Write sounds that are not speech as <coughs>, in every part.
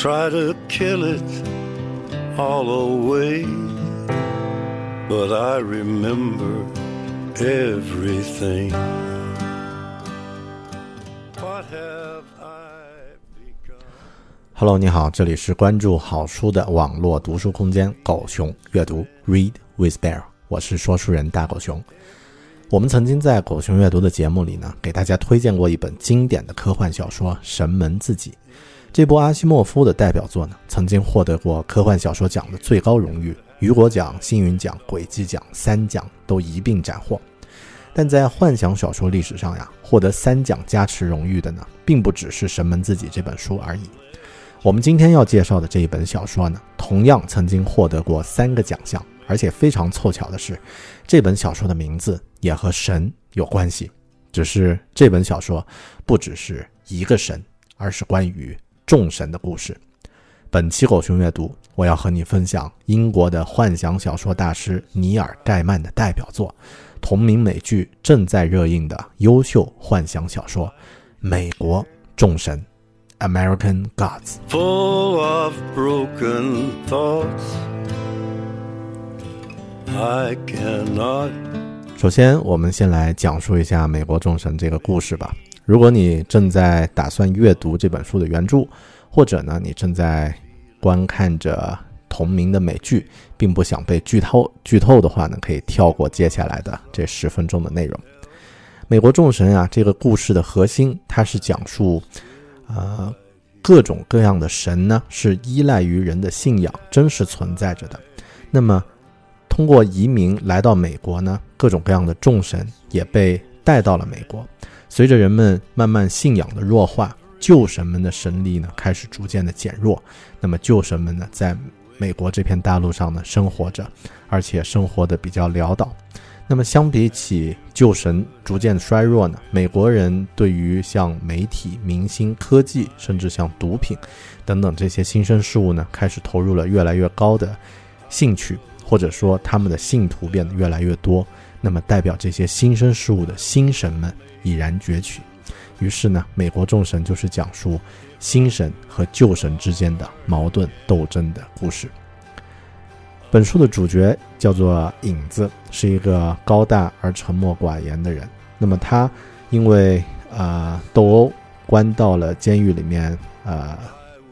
Try to kill it all away, but I remember everything. What have I become? Hello，你好，这里是关注好书的网络读书空间狗熊阅读 Read with Bear，我是说书人大狗熊。我们曾经在狗熊阅读的节目里呢，给大家推荐过一本经典的科幻小说《神门自己》。这部阿西莫夫的代表作呢，曾经获得过科幻小说奖的最高荣誉——雨果奖、星云奖、轨迹奖三奖都一并斩获。但在幻想小说历史上呀，获得三奖加持荣誉的呢，并不只是《神门自己》这本书而已。我们今天要介绍的这一本小说呢，同样曾经获得过三个奖项。而且非常凑巧的是，这本小说的名字也和神有关系。只是这本小说不只是一个神，而是关于众神的故事。本期狗熊阅读，我要和你分享英国的幻想小说大师尼尔·盖曼的代表作，同名美剧正在热映的优秀幻想小说《美国众神》（American Gods）。Full of broken thoughts. I cannot 首先，我们先来讲述一下《美国众神》这个故事吧。如果你正在打算阅读这本书的原著，或者呢，你正在观看着同名的美剧，并不想被剧透剧透的话呢，可以跳过接下来的这十分钟的内容。《美国众神》啊，这个故事的核心，它是讲述，呃，各种各样的神呢，是依赖于人的信仰真实存在着的。那么，通过移民来到美国呢，各种各样的众神也被带到了美国。随着人们慢慢信仰的弱化，旧神们的神力呢开始逐渐的减弱。那么旧神们呢，在美国这片大陆上呢生活着，而且生活的比较潦倒。那么相比起旧神逐渐衰弱呢，美国人对于像媒体、明星、科技，甚至像毒品等等这些新生事物呢，开始投入了越来越高的兴趣，或者说他们的信徒变得越来越多。那么代表这些新生事物的新神们已然崛起。于是呢，美国众神就是讲述新神和旧神之间的矛盾斗争的故事。本书的主角叫做影子，是一个高大而沉默寡言的人。那么他因为啊斗殴关到了监狱里面，呃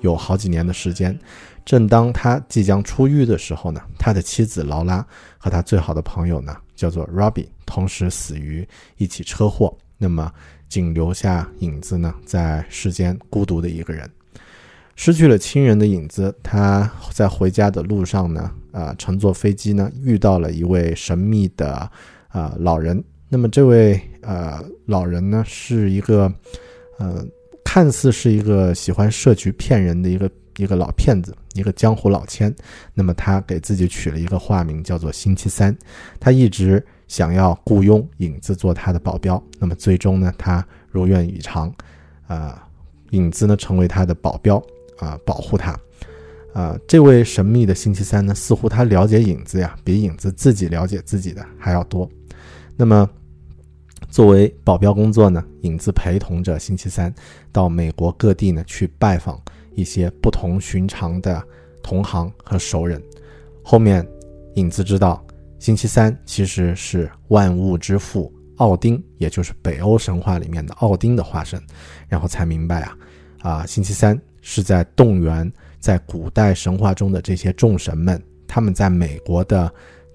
有好几年的时间。正当他即将出狱的时候呢，他的妻子劳拉和他最好的朋友呢叫做 Robbie，同时死于一起车祸。那么仅留下影子呢在世间孤独的一个人。失去了亲人的影子，他在回家的路上呢，啊，乘坐飞机呢，遇到了一位神秘的啊老人。那么这位呃老人呢，是一个呃看似是一个喜欢设局骗人的一个一个老骗子，一个江湖老千。那么他给自己取了一个化名，叫做星期三。他一直想要雇佣影子做他的保镖。那么最终呢，他如愿以偿，啊，影子呢成为他的保镖。啊，保护他，啊，这位神秘的星期三呢，似乎他了解影子呀，比影子自己了解自己的还要多。那么，作为保镖工作呢，影子陪同着星期三到美国各地呢去拜访一些不同寻常的同行和熟人。后面，影子知道星期三其实是万物之父奥丁，也就是北欧神话里面的奥丁的化身，然后才明白啊，啊，星期三。是在动员在古代神话中的这些众神们，他们在美国的，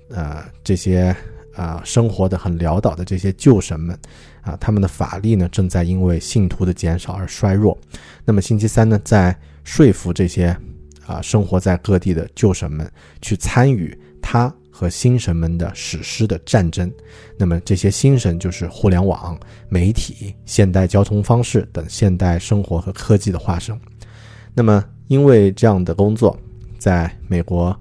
呃，这些啊生活的很潦倒的这些旧神们，啊，他们的法力呢正在因为信徒的减少而衰弱。那么星期三呢，在说服这些啊生活在各地的旧神们去参与他和新神们的史诗的战争。那么这些新神就是互联网、媒体、现代交通方式等现代生活和科技的化身。那么，因为这样的工作，在美国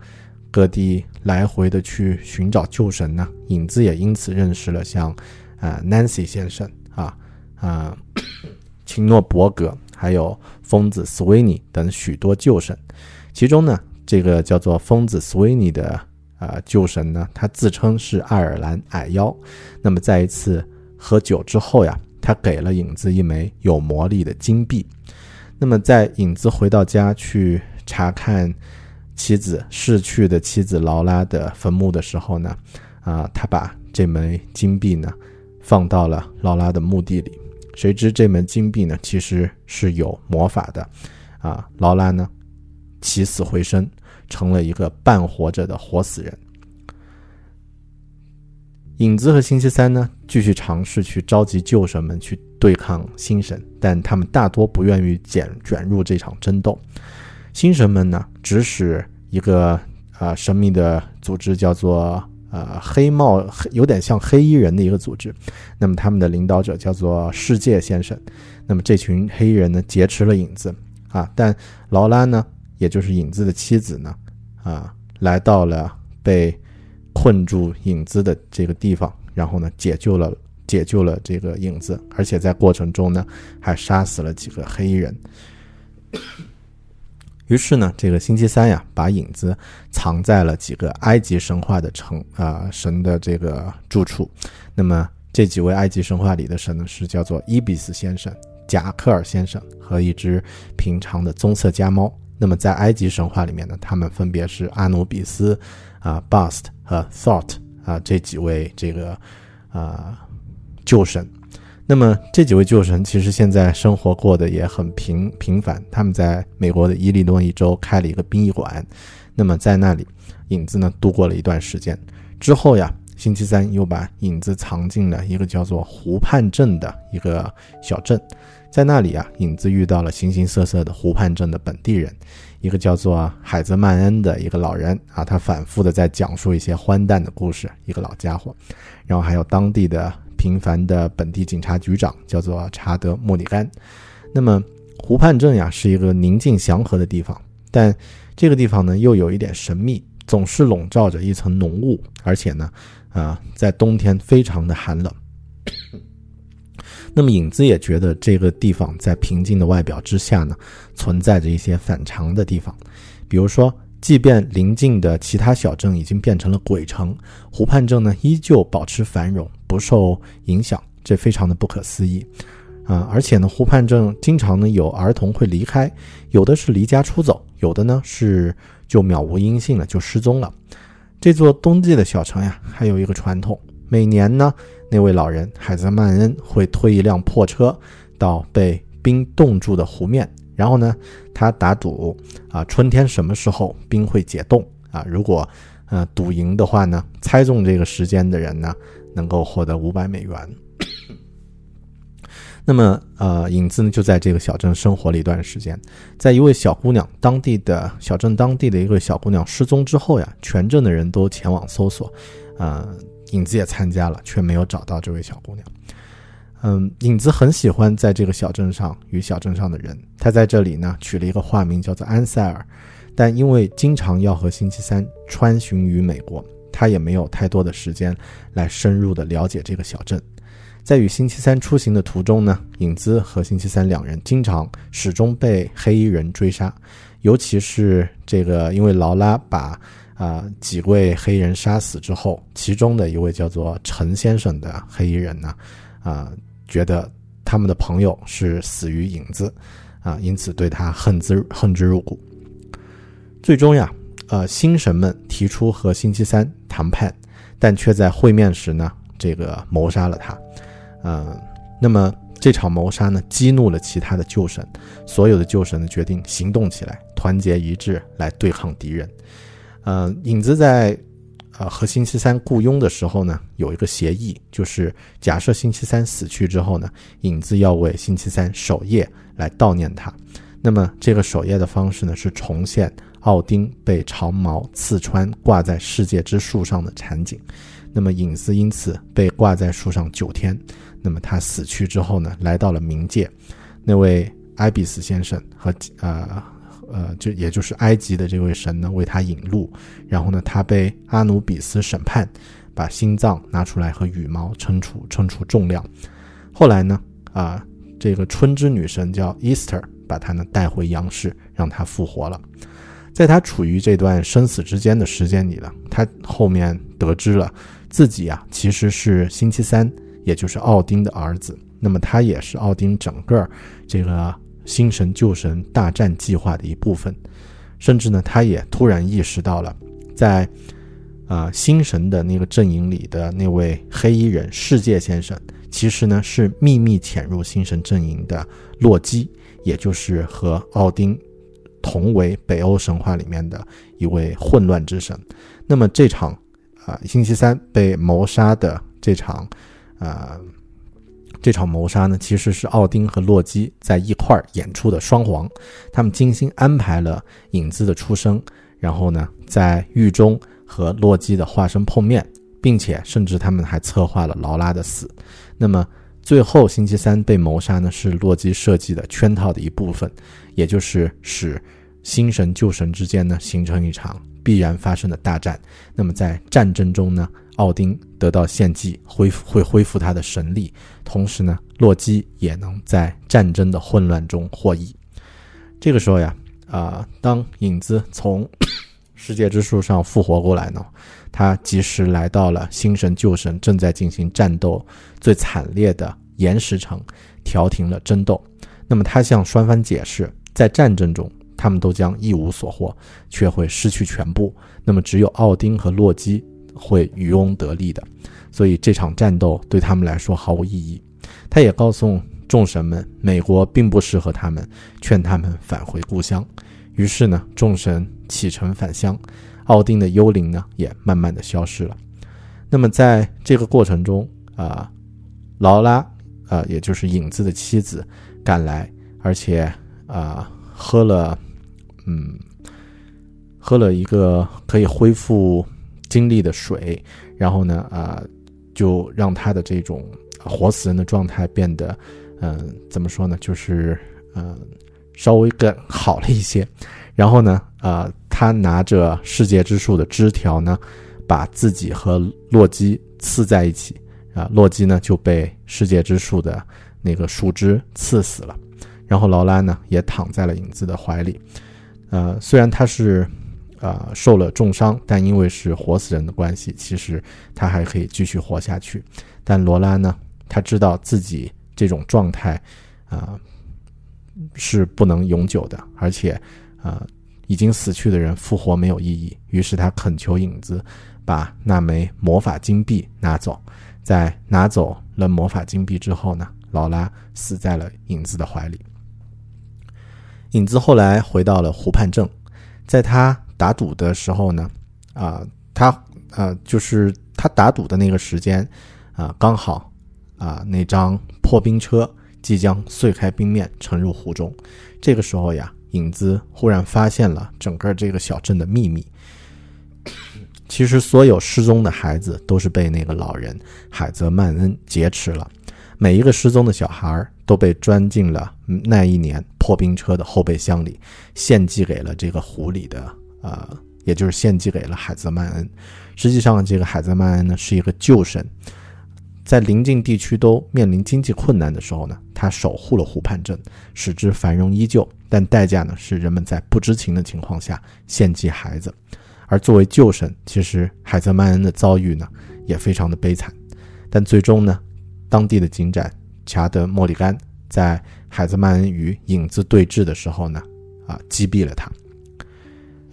各地来回的去寻找旧神呢，影子也因此认识了像，啊，Nancy 先生啊，啊，<coughs> 秦诺伯格，还有疯子 Sweeney 等许多旧神。其中呢，这个叫做疯子 Sweeney 的啊旧神呢，他自称是爱尔兰矮妖。那么在一次喝酒之后呀，他给了影子一枚有魔力的金币。那么，在影子回到家去查看妻子逝去的妻子劳拉的坟墓的时候呢，啊，他把这枚金币呢放到了劳拉的墓地里。谁知这枚金币呢，其实是有魔法的，啊，劳拉呢起死回生，成了一个半活着的活死人。影子和星期三呢，继续尝试去召集旧神们去对抗新神，但他们大多不愿意卷卷入这场争斗。新神们呢，指使一个啊神秘的组织，叫做呃黑帽，有点像黑衣人的一个组织。那么他们的领导者叫做世界先生。那么这群黑衣人呢，劫持了影子啊，但劳拉呢，也就是影子的妻子呢，啊，来到了被。困住影子的这个地方，然后呢，解救了解救了这个影子，而且在过程中呢，还杀死了几个黑衣人。于是呢，这个星期三呀，把影子藏在了几个埃及神话的城啊神的这个住处。那么这几位埃及神话里的神呢，是叫做伊比斯先生、贾克尔先生和一只平常的棕色家猫。那么在埃及神话里面呢，他们分别是阿努比斯。啊，Bust 和 Thought 啊，这几位这个啊旧神，那么这几位旧神其实现在生活过得也很平平凡。他们在美国的伊利诺伊州开了一个殡仪馆，那么在那里，影子呢度过了一段时间。之后呀，星期三又把影子藏进了一个叫做湖畔镇的一个小镇，在那里啊，影子遇到了形形色色的湖畔镇的本地人。一个叫做海泽曼恩的一个老人啊，他反复的在讲述一些荒诞的故事。一个老家伙，然后还有当地的平凡的本地警察局长，叫做查德莫里甘。那么湖畔镇呀，是一个宁静祥和的地方，但这个地方呢，又有一点神秘。总是笼罩着一层浓雾，而且呢，啊，在冬天非常的寒冷。那么影子也觉得这个地方在平静的外表之下呢，存在着一些反常的地方，比如说，即便邻近的其他小镇已经变成了鬼城，湖畔镇呢依旧保持繁荣，不受影响，这非常的不可思议。啊，而且呢，湖畔镇经常呢有儿童会离开，有的是离家出走，有的呢是就渺无音信了，就失踪了。这座冬季的小城呀，还有一个传统，每年呢，那位老人海泽曼恩会推一辆破车到被冰冻住的湖面，然后呢，他打赌啊，春天什么时候冰会解冻啊？如果呃赌赢的话呢，猜中这个时间的人呢，能够获得五百美元。那么，呃，影子呢就在这个小镇生活了一段时间。在一位小姑娘，当地的小镇当地的一个小姑娘失踪之后呀，全镇的人都前往搜索，呃，影子也参加了，却没有找到这位小姑娘。嗯，影子很喜欢在这个小镇上与小镇上的人，他在这里呢取了一个化名叫做安塞尔，但因为经常要和星期三穿行于美国，他也没有太多的时间来深入的了解这个小镇。在与星期三出行的途中呢，影子和星期三两人经常始终被黑衣人追杀，尤其是这个，因为劳拉把啊几位黑人杀死之后，其中的一位叫做陈先生的黑衣人呢，啊觉得他们的朋友是死于影子，啊因此对他恨之恨之入骨。最终呀，呃星神们提出和星期三谈判，但却在会面时呢，这个谋杀了他。呃，那么这场谋杀呢，激怒了其他的旧神，所有的旧神呢决定行动起来，团结一致来对抗敌人。呃，影子在呃和星期三雇佣的时候呢，有一个协议，就是假设星期三死去之后呢，影子要为星期三守夜来悼念他。那么这个守夜的方式呢，是重现奥丁被长矛刺穿挂在世界之树上的场景。那么影子因此被挂在树上九天。那么他死去之后呢，来到了冥界，那位埃比斯先生和呃呃，就也就是埃及的这位神呢，为他引路，然后呢，他被阿努比斯审判，把心脏拿出来和羽毛称出称出重量，后来呢，啊，这个春之女神叫 Easter，把他呢带回阳世，让他复活了，在他处于这段生死之间的时间里呢，他后面得知了自己啊其实是星期三。也就是奥丁的儿子，那么他也是奥丁整个这个新神旧神大战计划的一部分，甚至呢，他也突然意识到了，在啊新神的那个阵营里的那位黑衣人世界先生，其实呢是秘密潜入新神阵营的洛基，也就是和奥丁同为北欧神话里面的一位混乱之神。那么这场啊星期三被谋杀的这场。呃，这场谋杀呢，其实是奥丁和洛基在一块儿演出的双簧，他们精心安排了影子的出生，然后呢，在狱中和洛基的化身碰面，并且甚至他们还策划了劳拉的死。那么最后星期三被谋杀呢，是洛基设计的圈套的一部分，也就是使新神旧神之间呢形成一场必然发生的大战。那么在战争中呢？奥丁得到献祭，恢复会恢复他的神力，同时呢，洛基也能在战争的混乱中获益。这个时候呀，啊，当影子从 <coughs> 世界之树上复活过来呢，他及时来到了新神旧神正在进行战斗最惨烈的岩石城，调停了争斗。那么他向双方解释，在战争中他们都将一无所获，却会失去全部。那么只有奥丁和洛基。会渔翁得利的，所以这场战斗对他们来说毫无意义。他也告诉众神们，美国并不适合他们，劝他们返回故乡。于是呢，众神启程返乡，奥丁的幽灵呢也慢慢的消失了。那么在这个过程中啊，劳拉啊，也就是影子的妻子赶来，而且啊喝了，嗯，喝了一个可以恢复。经历的水，然后呢，啊，就让他的这种活死人的状态变得，嗯，怎么说呢？就是，嗯，稍微更好了一些。然后呢，啊，他拿着世界之树的枝条呢，把自己和洛基刺在一起啊，洛基呢就被世界之树的那个树枝刺死了。然后劳拉呢也躺在了影子的怀里，呃，虽然他是呃受了重伤，但因为是活死人的关系，其实他还可以继续活下去。但罗拉呢，他知道自己这种状态啊是不能永久的，而且啊已经死去的人复活没有意义，于是他恳求影子把那枚魔法金币拿走。在拿走了魔法金币之后呢，劳拉死在了影子的怀里。影子后来回到了湖畔镇，在他打赌的时候呢，啊，他啊，就是他打赌的那个时间，啊，刚好啊，那张破冰车即将碎开冰面沉入湖中。这个时候呀，影子忽然发现了整个这个小镇的秘密。其实，所有失踪的孩子都是被那个老人海泽曼恩劫持了。每一个失踪的小孩都被装进了那一年破冰车的后备箱里，献祭给了这个湖里的，呃，也就是献祭给了海泽曼恩。实际上，这个海泽曼恩呢是一个旧神，在邻近地区都面临经济困难的时候呢，他守护了湖畔镇，使之繁荣依旧。但代价呢是人们在不知情的情况下献祭孩子。而作为旧神，其实海泽曼恩的遭遇呢也非常的悲惨，但最终呢，当地的警长查德莫里甘在海泽曼恩与影子对峙的时候呢，啊击毙了他。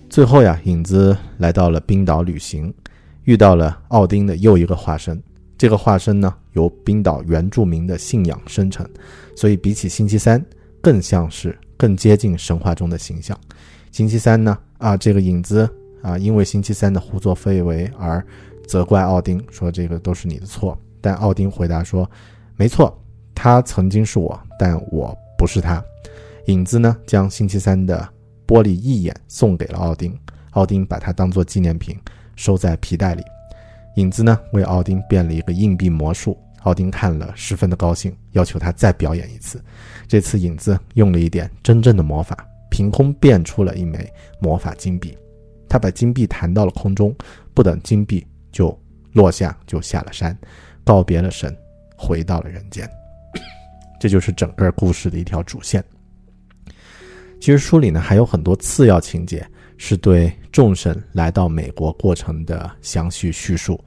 最后呀，影子来到了冰岛旅行，遇到了奥丁的又一个化身。这个化身呢由冰岛原住民的信仰生成，所以比起星期三，更像是更接近神话中的形象。星期三呢，啊这个影子。啊，因为星期三的胡作非为而责怪奥丁，说这个都是你的错。但奥丁回答说：“没错，他曾经是我，但我不是他。”影子呢，将星期三的玻璃一眼送给了奥丁，奥丁把它当做纪念品收在皮带里。影子呢，为奥丁变了一个硬币魔术，奥丁看了十分的高兴，要求他再表演一次。这次影子用了一点真正的魔法，凭空变出了一枚魔法金币。他把金币弹到了空中，不等金币就落下，就下了山，告别了神，回到了人间。这就是整个故事的一条主线。其实书里呢还有很多次要情节，是对众神来到美国过程的详细叙述，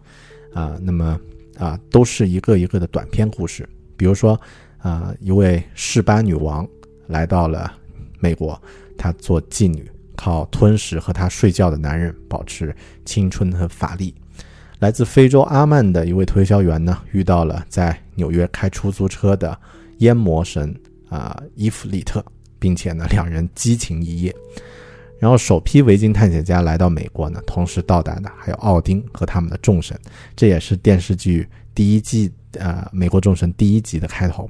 啊，那么啊都是一个一个的短篇故事。比如说，啊，一位士巴女王来到了美国，她做妓女。靠吞食和她睡觉的男人保持青春和法力。来自非洲阿曼的一位推销员呢，遇到了在纽约开出租车的烟魔神啊伊芙利特，并且呢两人激情一夜。然后首批维京探险家来到美国呢，同时到达的还有奥丁和他们的众神，这也是电视剧第一季呃美国众神第一集的开头。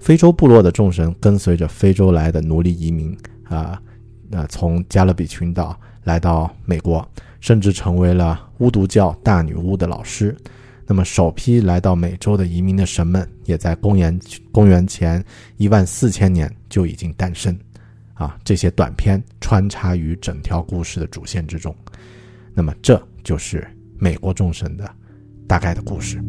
非洲部落的众神跟随着非洲来的奴隶移民啊。呃，从加勒比群岛来到美国，甚至成为了巫毒教大女巫的老师。那么，首批来到美洲的移民的神们，也在公元公元前一万四千年就已经诞生。啊，这些短片穿插于整条故事的主线之中。那么，这就是美国众神的大概的故事。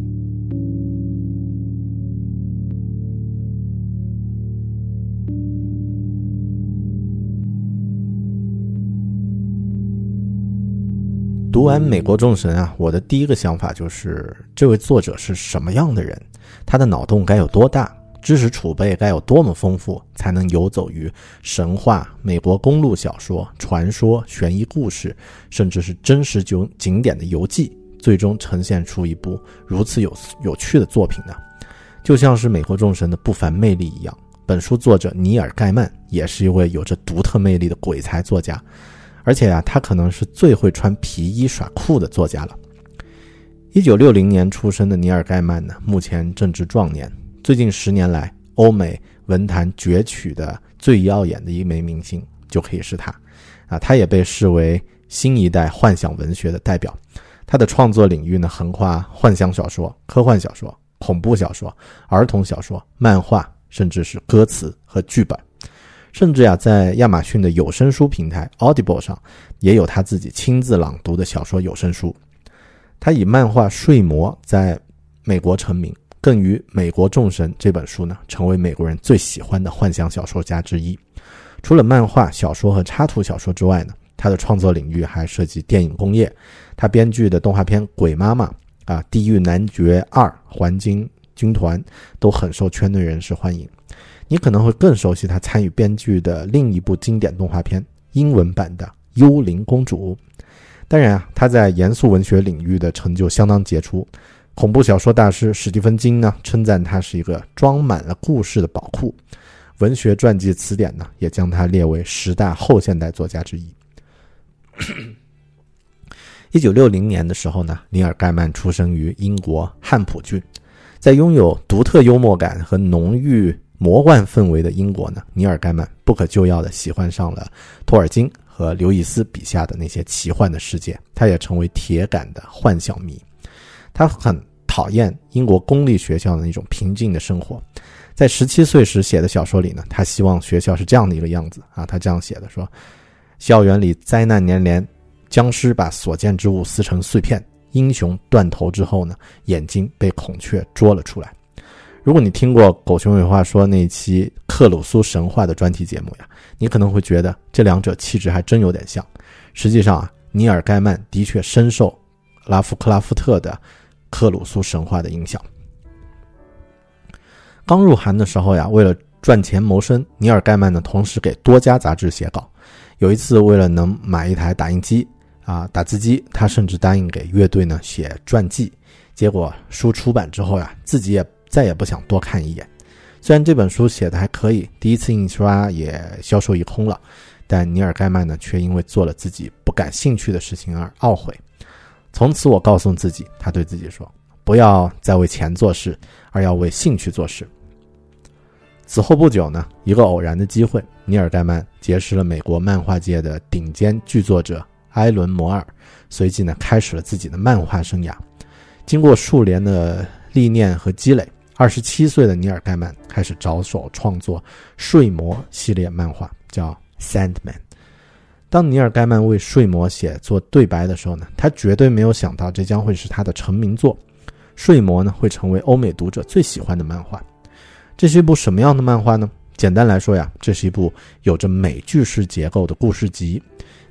读完《美国众神》啊，我的第一个想法就是，这位作者是什么样的人？他的脑洞该有多大？知识储备该有多么丰富，才能游走于神话、美国公路小说、传说、悬疑故事，甚至是真实景景点的游记，最终呈现出一部如此有有趣的作品呢？就像是《美国众神》的不凡魅力一样，本书作者尼尔·盖曼也是一位有着独特魅力的鬼才作家。而且呀，他可能是最会穿皮衣耍酷的作家了。一九六零年出生的尼尔·盖曼呢，目前正值壮年。最近十年来，欧美文坛攫取的最耀眼的一枚明星，就可以是他。啊，他也被视为新一代幻想文学的代表。他的创作领域呢，横跨幻想小说、科幻小说、恐怖小说、儿童小说、漫画，甚至是歌词和剧本。甚至呀，在亚马逊的有声书平台 Audible 上，也有他自己亲自朗读的小说有声书。他以漫画《睡魔》在美国成名，更于《美国众神》这本书呢，成为美国人最喜欢的幻想小说家之一。除了漫画、小说和插图小说之外呢，他的创作领域还涉及电影工业。他编剧的动画片《鬼妈妈》啊，《地狱男爵二》《环金军团》都很受圈内人士欢迎。你可能会更熟悉他参与编剧的另一部经典动画片英文版的《幽灵公主》。当然啊，他在严肃文学领域的成就相当杰出。恐怖小说大师史蒂芬金呢称赞他是一个装满了故事的宝库。文学传记词典呢也将他列为十大后现代作家之一。一九六零年的时候呢，尼尔盖曼出生于英国汉普郡，在拥有独特幽默感和浓郁。魔幻氛围的英国呢，尼尔盖曼不可救药地喜欢上了托尔金和刘易斯笔下的那些奇幻的世界，他也成为铁杆的幻想迷。他很讨厌英国公立学校的那种平静的生活。在十七岁时写的小说里呢，他希望学校是这样的一个样子啊，他这样写的说：校园里灾难连连，僵尸把所见之物撕成碎片，英雄断头之后呢，眼睛被孔雀捉了出来。如果你听过狗熊有话说那一期克鲁苏神话的专题节目呀，你可能会觉得这两者气质还真有点像。实际上啊，尼尔盖曼的确深受拉夫克拉夫特的克鲁苏神话的影响。刚入行的时候呀，为了赚钱谋生，尼尔盖曼呢同时给多家杂志写稿。有一次，为了能买一台打印机啊打字机，他甚至答应给乐队呢写传记。结果书出版之后呀，自己也。再也不想多看一眼。虽然这本书写的还可以，第一次印刷也销售一空了，但尼尔盖曼呢，却因为做了自己不感兴趣的事情而懊悔。从此，我告诉自己，他对自己说：“不要再为钱做事，而要为兴趣做事。”此后不久呢，一个偶然的机会，尼尔盖曼结识了美国漫画界的顶尖剧作者埃伦·摩尔，随即呢，开始了自己的漫画生涯。经过数年的历练和积累。二十七岁的尼尔盖曼开始着手创作《睡魔》系列漫画，叫《Sandman》。当尼尔盖曼为《睡魔》写作对白的时候呢，他绝对没有想到这将会是他的成名作，《睡魔》呢会成为欧美读者最喜欢的漫画。这是一部什么样的漫画呢？简单来说呀，这是一部有着美剧式结构的故事集。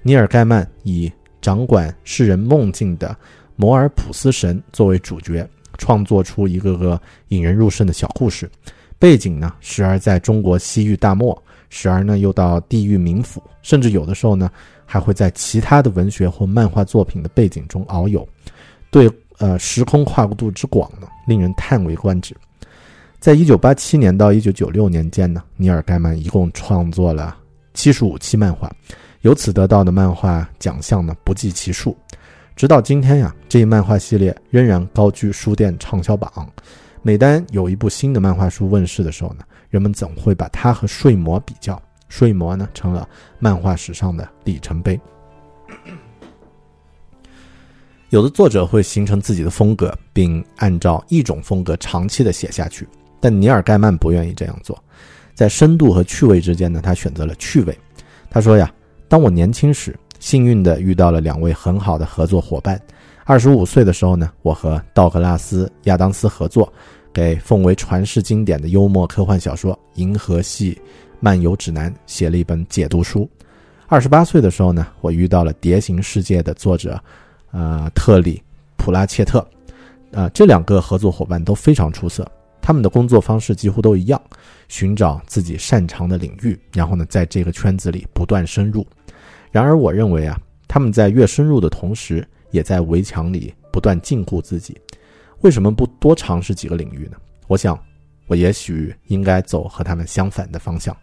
尼尔盖曼以掌管世人梦境的摩尔普斯神作为主角。创作出一个个引人入胜的小故事，背景呢时而在中国西域大漠，时而呢又到地狱冥府，甚至有的时候呢还会在其他的文学或漫画作品的背景中遨游，对呃时空跨度之广呢令人叹为观止。在一九八七年到一九九六年间呢，尼尔盖曼一共创作了七十五期漫画，由此得到的漫画奖项呢不计其数。直到今天呀，这一漫画系列仍然高居书店畅销榜。每当有一部新的漫画书问世的时候呢，人们总会把它和《睡魔》比较，《睡魔》呢成了漫画史上的里程碑。有的作者会形成自己的风格，并按照一种风格长期的写下去，但尼尔盖曼不愿意这样做。在深度和趣味之间呢，他选择了趣味。他说呀：“当我年轻时。”幸运的遇到了两位很好的合作伙伴。二十五岁的时候呢，我和道格拉斯·亚当斯合作，给奉为传世经典的幽默科幻小说《银河系漫游指南》写了一本解读书。二十八岁的时候呢，我遇到了《蝶形世界》的作者，呃，特里·普拉切特。呃，这两个合作伙伴都非常出色，他们的工作方式几乎都一样，寻找自己擅长的领域，然后呢，在这个圈子里不断深入。然而，我认为啊，他们在越深入的同时，也在围墙里不断禁锢自己。为什么不多尝试几个领域呢？我想，我也许应该走和他们相反的方向。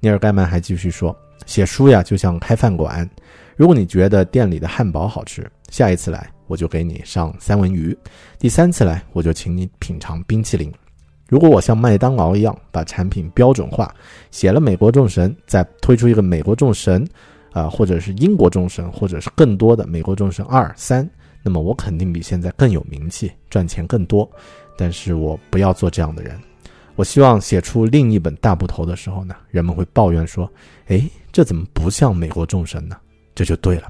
尼尔盖曼还继续说：“写书呀，就像开饭馆。如果你觉得店里的汉堡好吃，下一次来我就给你上三文鱼；第三次来，我就请你品尝冰淇淋。如果我像麦当劳一样把产品标准化，写了《美国众神》，再推出一个《美国众神》。”啊，或者是英国众神，或者是更多的美国众神二三，那么我肯定比现在更有名气，赚钱更多。但是我不要做这样的人，我希望写出另一本大部头的时候呢，人们会抱怨说：“哎，这怎么不像美国众神呢？”这就对了。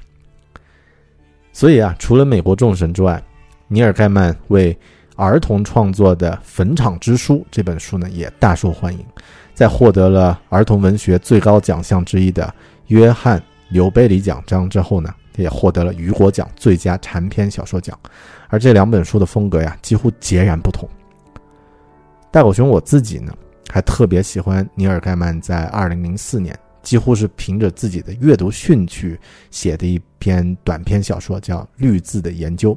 所以啊，除了美国众神之外，尼尔盖曼为儿童创作的《坟场之书》这本书呢，也大受欢迎，在获得了儿童文学最高奖项之一的约翰·刘贝里奖章之后呢，也获得了雨果奖最佳长篇小说奖。而这两本书的风格呀，几乎截然不同。大狗熊我自己呢，还特别喜欢尼尔盖曼在2004年几乎是凭着自己的阅读兴趣写的一篇短篇小说，叫《绿字的研究》。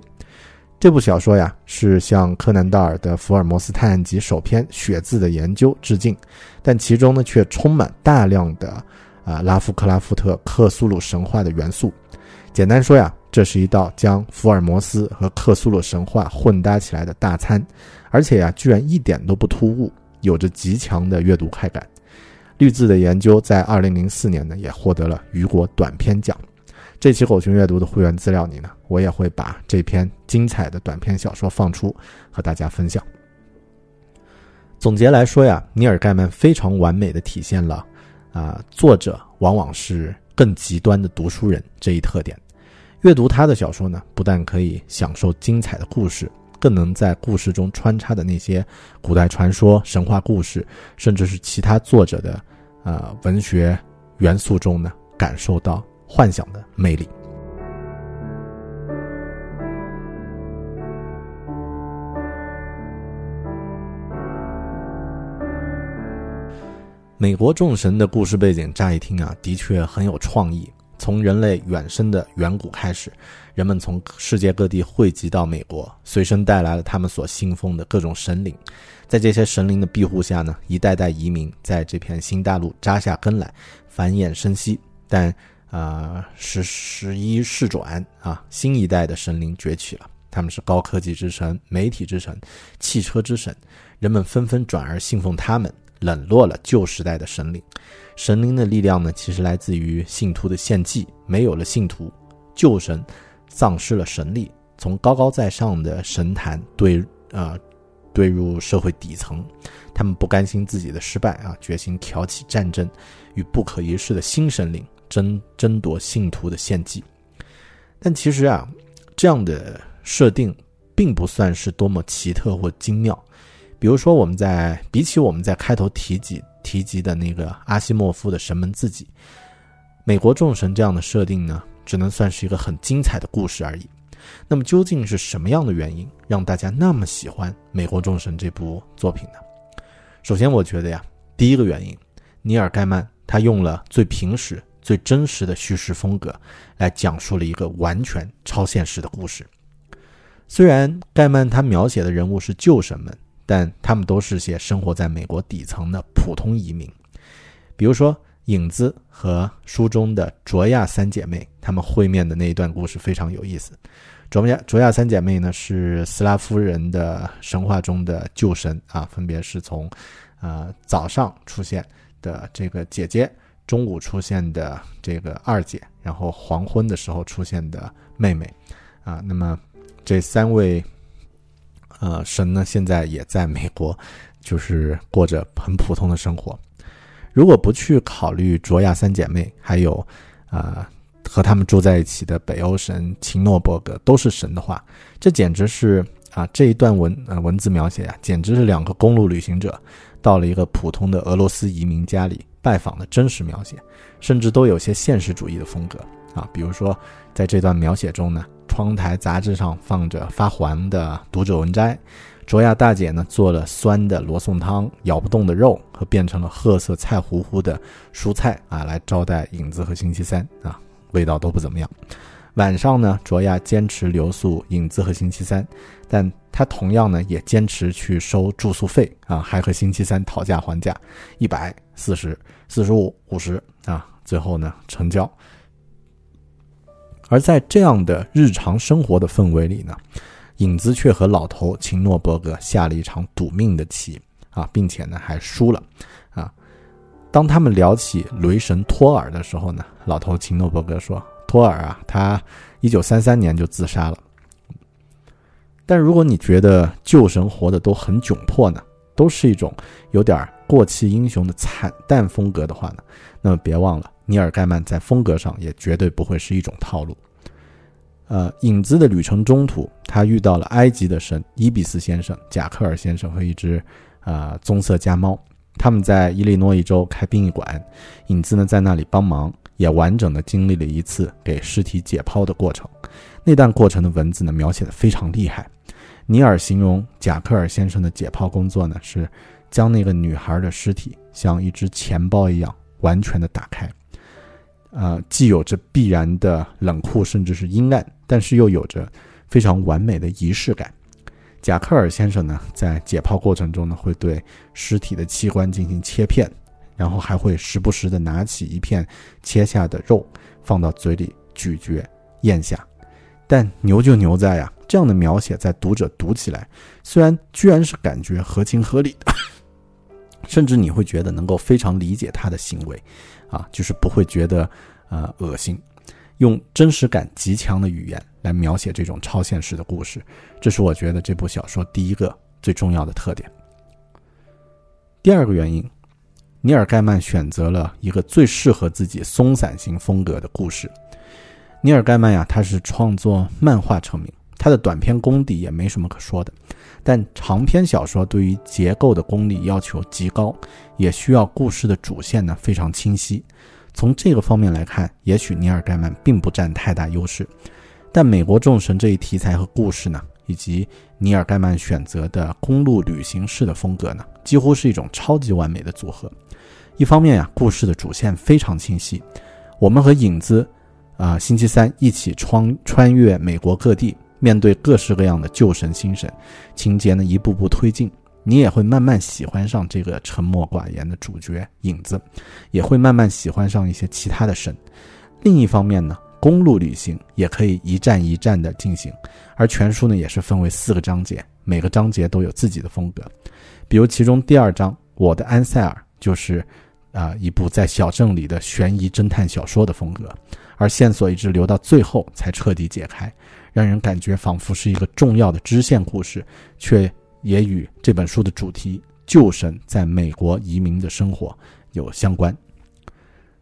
这部小说呀，是向柯南道尔的《福尔摩斯探案集》首篇《血字的研究》致敬，但其中呢，却充满大量的啊拉夫克拉夫特克苏鲁神话的元素。简单说呀，这是一道将福尔摩斯和克苏鲁神话混搭起来的大餐，而且呀，居然一点都不突兀，有着极强的阅读快感。绿字的研究在二零零四年呢，也获得了雨果短篇奖。这期狗熊阅读的会员资料里呢，我也会把这篇精彩的短篇小说放出，和大家分享。总结来说呀，尼尔盖曼非常完美的体现了啊，作者往往是更极端的读书人这一特点。阅读他的小说呢，不但可以享受精彩的故事。更能在故事中穿插的那些古代传说、神话故事，甚至是其他作者的呃文学元素中呢，感受到幻想的魅力。美国众神的故事背景，乍一听啊，的确很有创意。从人类远生的远古开始，人们从世界各地汇集到美国，随身带来了他们所信奉的各种神灵。在这些神灵的庇护下呢，一代代移民在这片新大陆扎下根来，繁衍生息。但啊，时时一世转啊，新一代的神灵崛起了，他们是高科技之神、媒体之神、汽车之神，人们纷纷转而信奉他们。冷落了旧时代的神灵，神灵的力量呢，其实来自于信徒的献祭。没有了信徒，旧神丧失了神力，从高高在上的神坛对啊对入社会底层，他们不甘心自己的失败啊，决心挑起战争，与不可一世的新神灵争争夺信徒的献祭。但其实啊，这样的设定并不算是多么奇特或精妙。比如说，我们在比起我们在开头提及提及的那个阿西莫夫的《神们自己》，美国众神这样的设定呢，只能算是一个很精彩的故事而已。那么，究竟是什么样的原因让大家那么喜欢《美国众神》这部作品呢？首先，我觉得呀，第一个原因，尼尔盖曼他用了最平实、最真实的叙事风格，来讲述了一个完全超现实的故事。虽然盖曼他描写的人物是旧神们。但他们都是些生活在美国底层的普通移民，比如说影子和书中的卓亚三姐妹，她们会面的那一段故事非常有意思。卓亚卓亚三姐妹呢是斯拉夫人的神话中的旧神啊，分别是从，呃早上出现的这个姐姐，中午出现的这个二姐，然后黄昏的时候出现的妹妹，啊，那么这三位。呃，神呢现在也在美国，就是过着很普通的生活。如果不去考虑卓亚三姐妹，还有啊和他们住在一起的北欧神秦诺伯格都是神的话，这简直是啊这一段文呃文字描写呀，简直是两个公路旅行者到了一个普通的俄罗斯移民家里拜访的真实描写，甚至都有些现实主义的风格啊。比如说在这段描写中呢。窗台杂志上放着发黄的读者文摘，卓亚大姐呢做了酸的罗宋汤，咬不动的肉和变成了褐色菜糊糊的蔬菜啊，来招待影子和星期三啊，味道都不怎么样。晚上呢，卓亚坚持留宿影子和星期三，但她同样呢也坚持去收住宿费啊，还和星期三讨价还价，一百四十四十五五十啊，最后呢成交。而在这样的日常生活的氛围里呢，影子却和老头秦诺伯格下了一场赌命的棋啊，并且呢还输了啊。当他们聊起雷神托尔的时候呢，老头秦诺伯格说：“托尔啊，他一九三三年就自杀了。”但如果你觉得旧神活的都很窘迫呢，都是一种有点过气英雄的惨淡风格的话呢，那么别忘了，尼尔盖曼在风格上也绝对不会是一种套路。呃，影子的旅程中途，他遇到了埃及的神伊比斯先生、贾克尔先生和一只呃棕色家猫。他们在伊利诺伊州开殡仪馆，影子呢在那里帮忙，也完整的经历了一次给尸体解剖的过程。那段过程的文字呢描写的非常厉害。尼尔形容贾克尔先生的解剖工作呢是将那个女孩的尸体像一只钱包一样完全的打开。呃，既有着必然的冷酷，甚至是阴暗，但是又有着非常完美的仪式感。贾克尔先生呢，在解剖过程中呢，会对尸体的器官进行切片，然后还会时不时的拿起一片切下的肉，放到嘴里咀嚼咽下。但牛就牛在呀，这样的描写在读者读起来，虽然居然是感觉合情合理的，<laughs> 甚至你会觉得能够非常理解他的行为。啊，就是不会觉得，呃，恶心，用真实感极强的语言来描写这种超现实的故事，这是我觉得这部小说第一个最重要的特点。第二个原因，尼尔盖曼选择了一个最适合自己松散型风格的故事。尼尔盖曼呀，他是创作漫画成名，他的短篇功底也没什么可说的。但长篇小说对于结构的功力要求极高，也需要故事的主线呢非常清晰。从这个方面来看，也许尼尔盖曼并不占太大优势。但美国众神这一题材和故事呢，以及尼尔盖曼选择的公路旅行式的风格呢，几乎是一种超级完美的组合。一方面呀，故事的主线非常清晰，我们和影子，啊，星期三一起穿穿越美国各地。面对各式各样的旧神新神，情节呢一步步推进，你也会慢慢喜欢上这个沉默寡言的主角影子，也会慢慢喜欢上一些其他的神。另一方面呢，公路旅行也可以一站一站的进行，而全书呢也是分为四个章节，每个章节都有自己的风格。比如其中第二章《我的安塞尔》就是啊一部在小镇里的悬疑侦探小说的风格，而线索一直留到最后才彻底解开。让人感觉仿佛是一个重要的支线故事，却也与这本书的主题“旧神在美国移民的生活”有相关。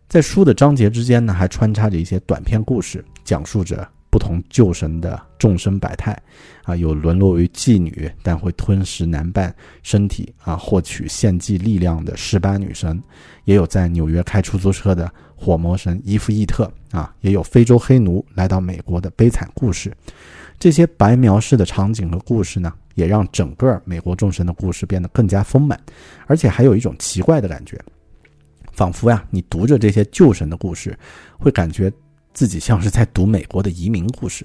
在书的章节之间呢，还穿插着一些短篇故事，讲述着不同旧神的众生百态。啊，有沦落为妓女但会吞食男伴身体啊，获取献祭力量的十八女神，也有在纽约开出租车的。火魔神伊夫伊特啊，也有非洲黑奴来到美国的悲惨故事。这些白描式的场景和故事呢，也让整个美国众神的故事变得更加丰满，而且还有一种奇怪的感觉，仿佛呀，你读着这些旧神的故事，会感觉自己像是在读美国的移民故事。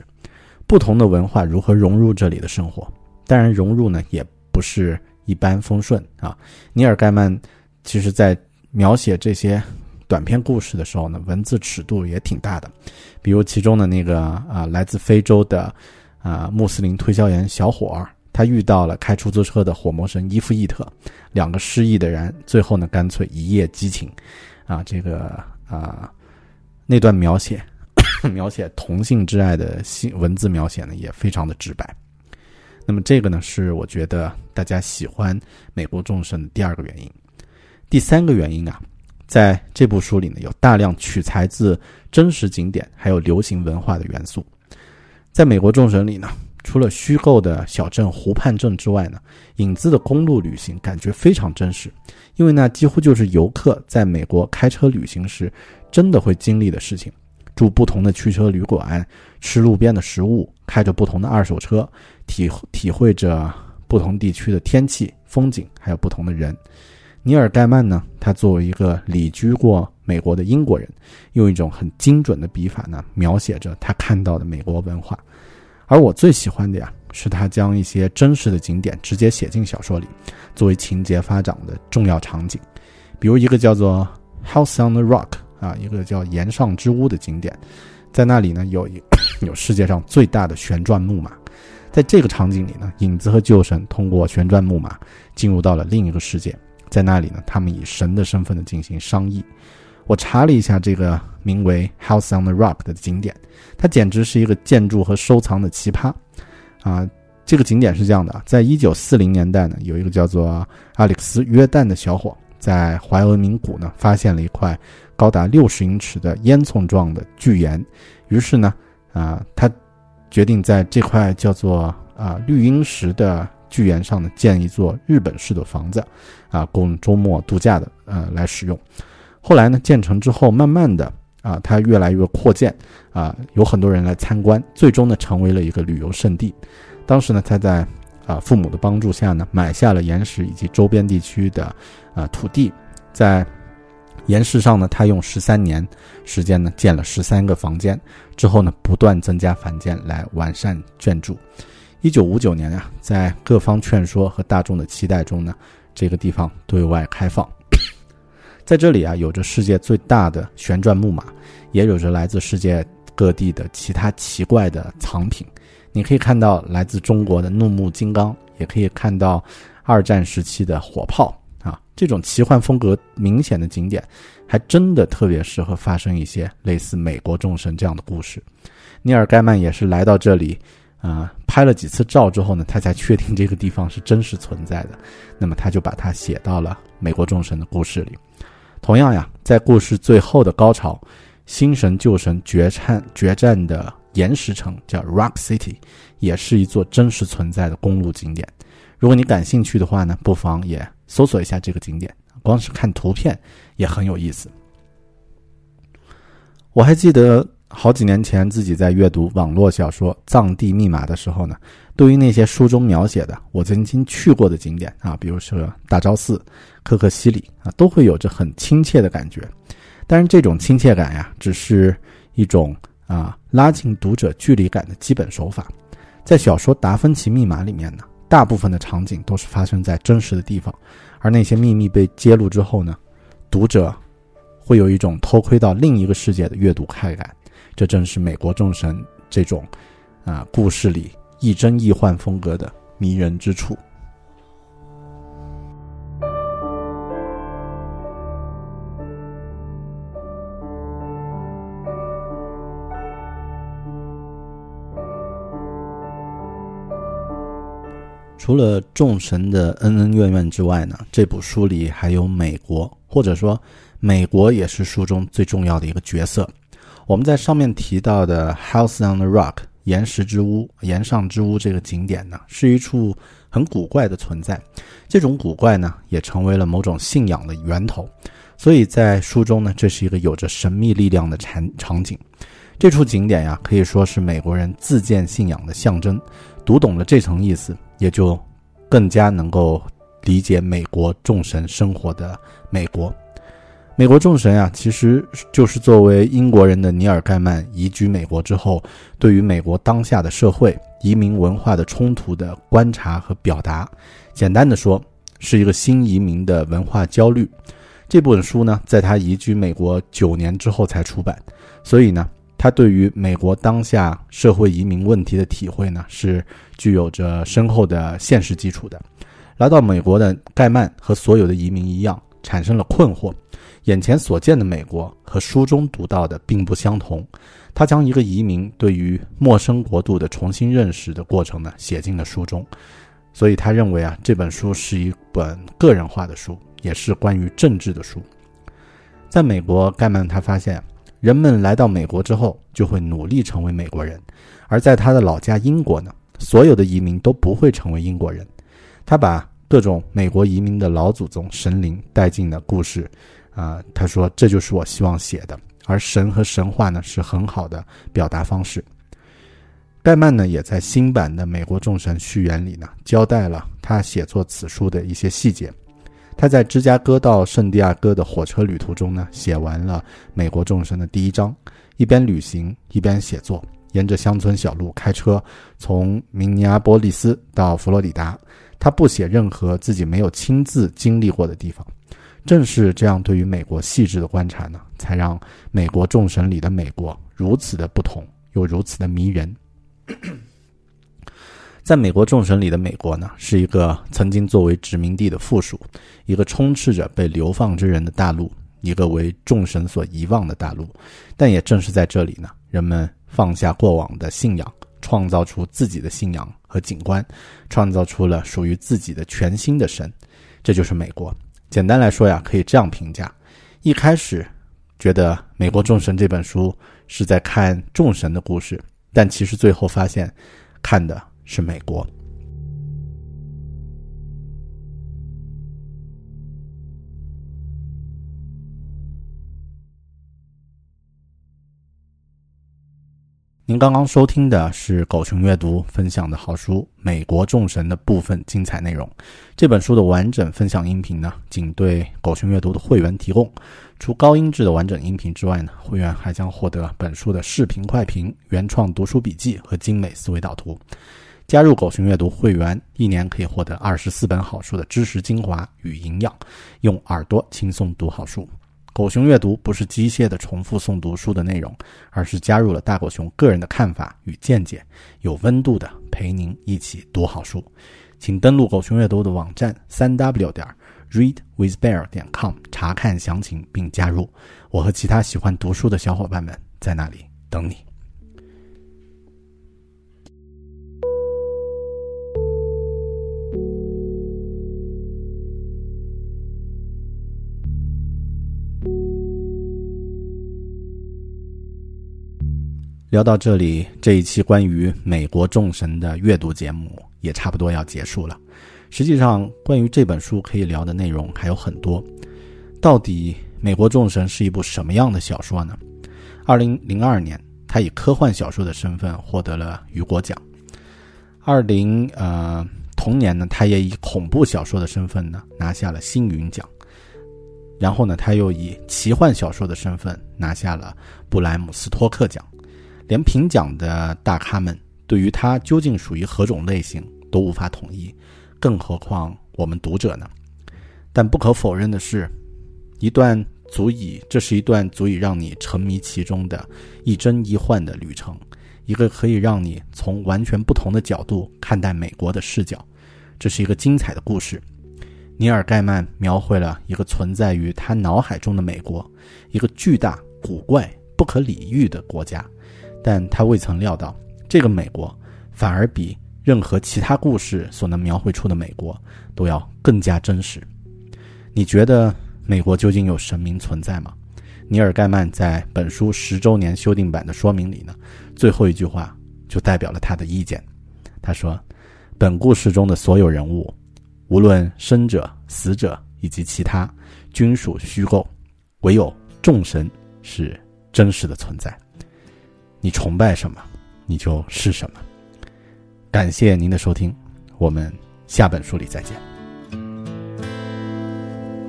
不同的文化如何融入这里的生活？当然，融入呢也不是一般风顺啊。尼尔盖曼其实在描写这些。短篇故事的时候呢，文字尺度也挺大的，比如其中的那个啊，来自非洲的啊穆斯林推销员小伙儿，他遇到了开出租车的火魔神伊夫伊特，两个失意的人，最后呢干脆一夜激情，啊，这个啊那段描写，<coughs> 描写同性之爱的性文字描写呢也非常的直白。那么这个呢是我觉得大家喜欢美国众神的第二个原因，第三个原因啊。在这部书里呢，有大量取材自真实景点，还有流行文化的元素。在美国众神里呢，除了虚构的小镇湖畔镇之外呢，影子的公路旅行感觉非常真实，因为那几乎就是游客在美国开车旅行时真的会经历的事情。住不同的汽车旅馆，吃路边的食物，开着不同的二手车，体体会着不同地区的天气、风景，还有不同的人。尼尔盖曼呢？他作为一个旅居过美国的英国人，用一种很精准的笔法呢，描写着他看到的美国文化。而我最喜欢的呀，是他将一些真实的景点直接写进小说里，作为情节发展的重要场景。比如一个叫做 House on the Rock 啊，一个叫岩上之屋的景点，在那里呢，有一 <coughs> 有世界上最大的旋转木马。在这个场景里呢，影子和旧神通过旋转木马进入到了另一个世界。在那里呢，他们以神的身份呢进行商议。我查了一下这个名为 House on the Rock 的景点，它简直是一个建筑和收藏的奇葩啊！这个景点是这样的，在一九四零年代呢，有一个叫做阿里克斯·约旦的小伙，在怀俄明谷呢发现了一块高达六十英尺的烟囱状的巨岩，于是呢，啊，他决定在这块叫做啊绿茵石的巨岩上呢建一座日本式的房子，啊，供周末度假的呃来使用。后来呢，建成之后，慢慢的啊，它越来越扩建，啊，有很多人来参观，最终呢，成为了一个旅游胜地。当时呢，他在啊父母的帮助下呢，买下了岩石以及周边地区的啊土地，在岩石上呢，他用十三年时间呢建了十三个房间，之后呢不断增加房间来完善建筑。一九五九年呀，在各方劝说和大众的期待中呢，这个地方对外开放。<coughs> 在这里啊，有着世界最大的旋转木马，也有着来自世界各地的其他奇怪的藏品。你可以看到来自中国的怒目金刚，也可以看到二战时期的火炮啊，这种奇幻风格明显的景点，还真的特别适合发生一些类似美国众神这样的故事。尼尔盖曼也是来到这里，啊，拍了几次照之后呢，他才确定这个地方是真实存在的，那么他就把它写到了美国众神的故事里。同样呀，在故事最后的高潮，新神旧神决战决战的。岩石城叫 Rock City，也是一座真实存在的公路景点。如果你感兴趣的话呢，不妨也搜索一下这个景点，光是看图片也很有意思。我还记得好几年前自己在阅读网络小说《藏地密码》的时候呢，对于那些书中描写的我曾经去过的景点啊，比如说大昭寺、可可西里啊，都会有着很亲切的感觉。但是这种亲切感呀，只是一种。啊，拉近读者距离感的基本手法，在小说《达芬奇密码》里面呢，大部分的场景都是发生在真实的地方，而那些秘密被揭露之后呢，读者会有一种偷窥到另一个世界的阅读快感。这正是美国众神这种啊故事里亦真亦幻风格的迷人之处。除了众神的恩恩怨怨之外呢，这部书里还有美国，或者说美国也是书中最重要的一个角色。我们在上面提到的 House on the Rock 岩石之屋、岩上之屋这个景点呢，是一处很古怪的存在。这种古怪呢，也成为了某种信仰的源头。所以在书中呢，这是一个有着神秘力量的场场景。这处景点呀，可以说是美国人自建信仰的象征。读懂了这层意思。也就更加能够理解美国众神生活的美国。美国众神啊，其实就是作为英国人的尼尔盖曼移居美国之后，对于美国当下的社会、移民文化的冲突的观察和表达。简单的说，是一个新移民的文化焦虑。这本书呢，在他移居美国九年之后才出版，所以呢。他对于美国当下社会移民问题的体会呢，是具有着深厚的现实基础的。来到美国的盖曼和所有的移民一样，产生了困惑。眼前所见的美国和书中读到的并不相同。他将一个移民对于陌生国度的重新认识的过程呢，写进了书中。所以他认为啊，这本书是一本个人化的书，也是关于政治的书。在美国，盖曼他发现。人们来到美国之后，就会努力成为美国人；而在他的老家英国呢，所有的移民都不会成为英国人。他把各种美国移民的老祖宗神灵带进了故事，啊，他说这就是我希望写的。而神和神话呢，是很好的表达方式。盖曼呢，也在新版的《美国众神序言》里呢，交代了他写作此书的一些细节。他在芝加哥到圣地亚哥的火车旅途中呢，写完了美国众神的第一章，一边旅行一边写作，沿着乡村小路开车，从明尼阿波利斯到佛罗里达。他不写任何自己没有亲自经历过的地方。正是这样对于美国细致的观察呢，才让美国众神里的美国如此的不同，又如此的迷人。在美国众神里的美国呢，是一个曾经作为殖民地的附属，一个充斥着被流放之人的大陆，一个为众神所遗忘的大陆。但也正是在这里呢，人们放下过往的信仰，创造出自己的信仰和景观，创造出了属于自己的全新的神。这就是美国。简单来说呀，可以这样评价：一开始觉得《美国众神》这本书是在看众神的故事，但其实最后发现，看的是美国。您刚刚收听的是狗熊阅读分享的好书《美国众神》的部分精彩内容。这本书的完整分享音频呢，仅对狗熊阅读的会员提供。除高音质的完整音频之外呢，会员还将获得本书的视频快评、原创读书笔记和精美思维导图。加入狗熊阅读会员，一年可以获得二十四本好书的知识精华与营养，用耳朵轻松读好书。狗熊阅读不是机械的重复诵读书的内容，而是加入了大狗熊个人的看法与见解，有温度的陪您一起读好书。请登录狗熊阅读的网站三 w 点 readwithbear 点 com 查看详情并加入。我和其他喜欢读书的小伙伴们在那里等你。聊到这里，这一期关于美国众神的阅读节目也差不多要结束了。实际上，关于这本书可以聊的内容还有很多。到底《美国众神》是一部什么样的小说呢？二零零二年，他以科幻小说的身份获得了雨果奖。二零呃同年呢，他也以恐怖小说的身份呢拿下了星云奖。然后呢，他又以奇幻小说的身份拿下了布莱姆斯托克奖。连评奖的大咖们对于他究竟属于何种类型都无法统一，更何况我们读者呢？但不可否认的是，一段足以这是一段足以让你沉迷其中的一真一幻的旅程，一个可以让你从完全不同的角度看待美国的视角。这是一个精彩的故事。尼尔盖曼描绘了一个存在于他脑海中的美国，一个巨大、古怪、不可理喻的国家。但他未曾料到，这个美国反而比任何其他故事所能描绘出的美国都要更加真实。你觉得美国究竟有神明存在吗？尼尔盖曼在本书十周年修订版的说明里呢，最后一句话就代表了他的意见。他说：“本故事中的所有人物，无论生者、死者以及其他，均属虚构，唯有众神是真实的存在。”你崇拜什么，你就是什么。感谢您的收听，我们下本书里再见。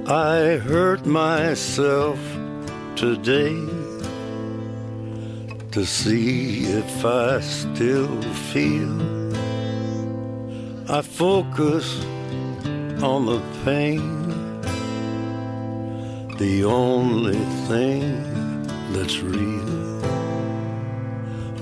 I hurt myself today to see if I still feel. I focus on the pain, the only thing that's real.